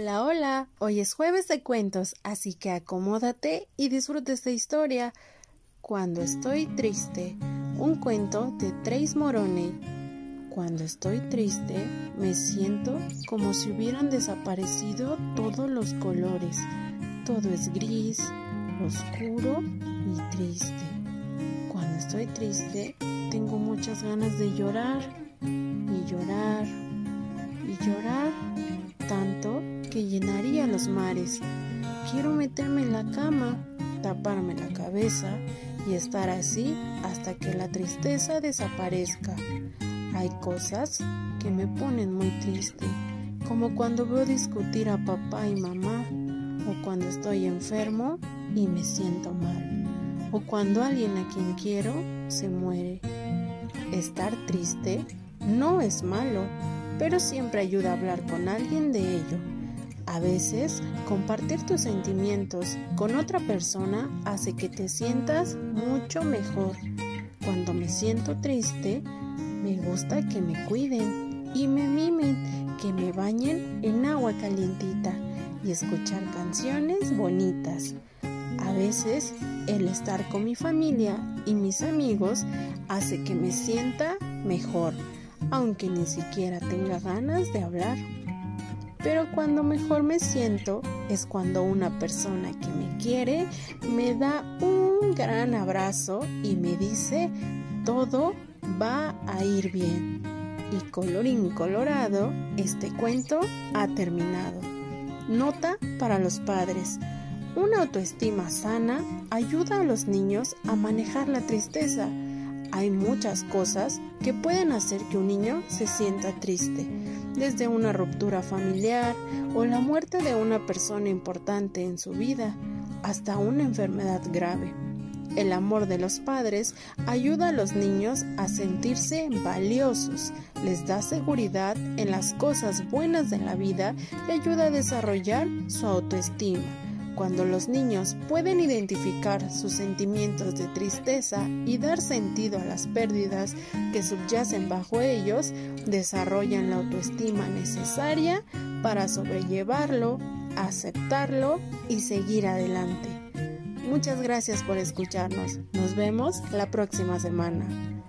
Hola, hola. Hoy es jueves de cuentos, así que acomódate y disfruta esta historia. Cuando estoy triste, un cuento de Trace Morone. Cuando estoy triste, me siento como si hubieran desaparecido todos los colores. Todo es gris, oscuro y triste. Cuando estoy triste, tengo muchas ganas de llorar y llorar y llorar tanto que llenaría los mares. Quiero meterme en la cama, taparme la cabeza y estar así hasta que la tristeza desaparezca. Hay cosas que me ponen muy triste, como cuando veo discutir a papá y mamá, o cuando estoy enfermo y me siento mal, o cuando alguien a quien quiero se muere. Estar triste no es malo, pero siempre ayuda a hablar con alguien de ello. A veces, compartir tus sentimientos con otra persona hace que te sientas mucho mejor. Cuando me siento triste, me gusta que me cuiden y me mimen, que me bañen en agua calientita y escuchar canciones bonitas. A veces, el estar con mi familia y mis amigos hace que me sienta mejor aunque ni siquiera tenga ganas de hablar. Pero cuando mejor me siento es cuando una persona que me quiere me da un gran abrazo y me dice todo va a ir bien. Y colorín colorado, este cuento ha terminado. Nota para los padres. Una autoestima sana ayuda a los niños a manejar la tristeza hay muchas cosas que pueden hacer que un niño se sienta triste, desde una ruptura familiar o la muerte de una persona importante en su vida, hasta una enfermedad grave. El amor de los padres ayuda a los niños a sentirse valiosos, les da seguridad en las cosas buenas de la vida y ayuda a desarrollar su autoestima cuando los niños pueden identificar sus sentimientos de tristeza y dar sentido a las pérdidas que subyacen bajo ellos, desarrollan la autoestima necesaria para sobrellevarlo, aceptarlo y seguir adelante. Muchas gracias por escucharnos. Nos vemos la próxima semana.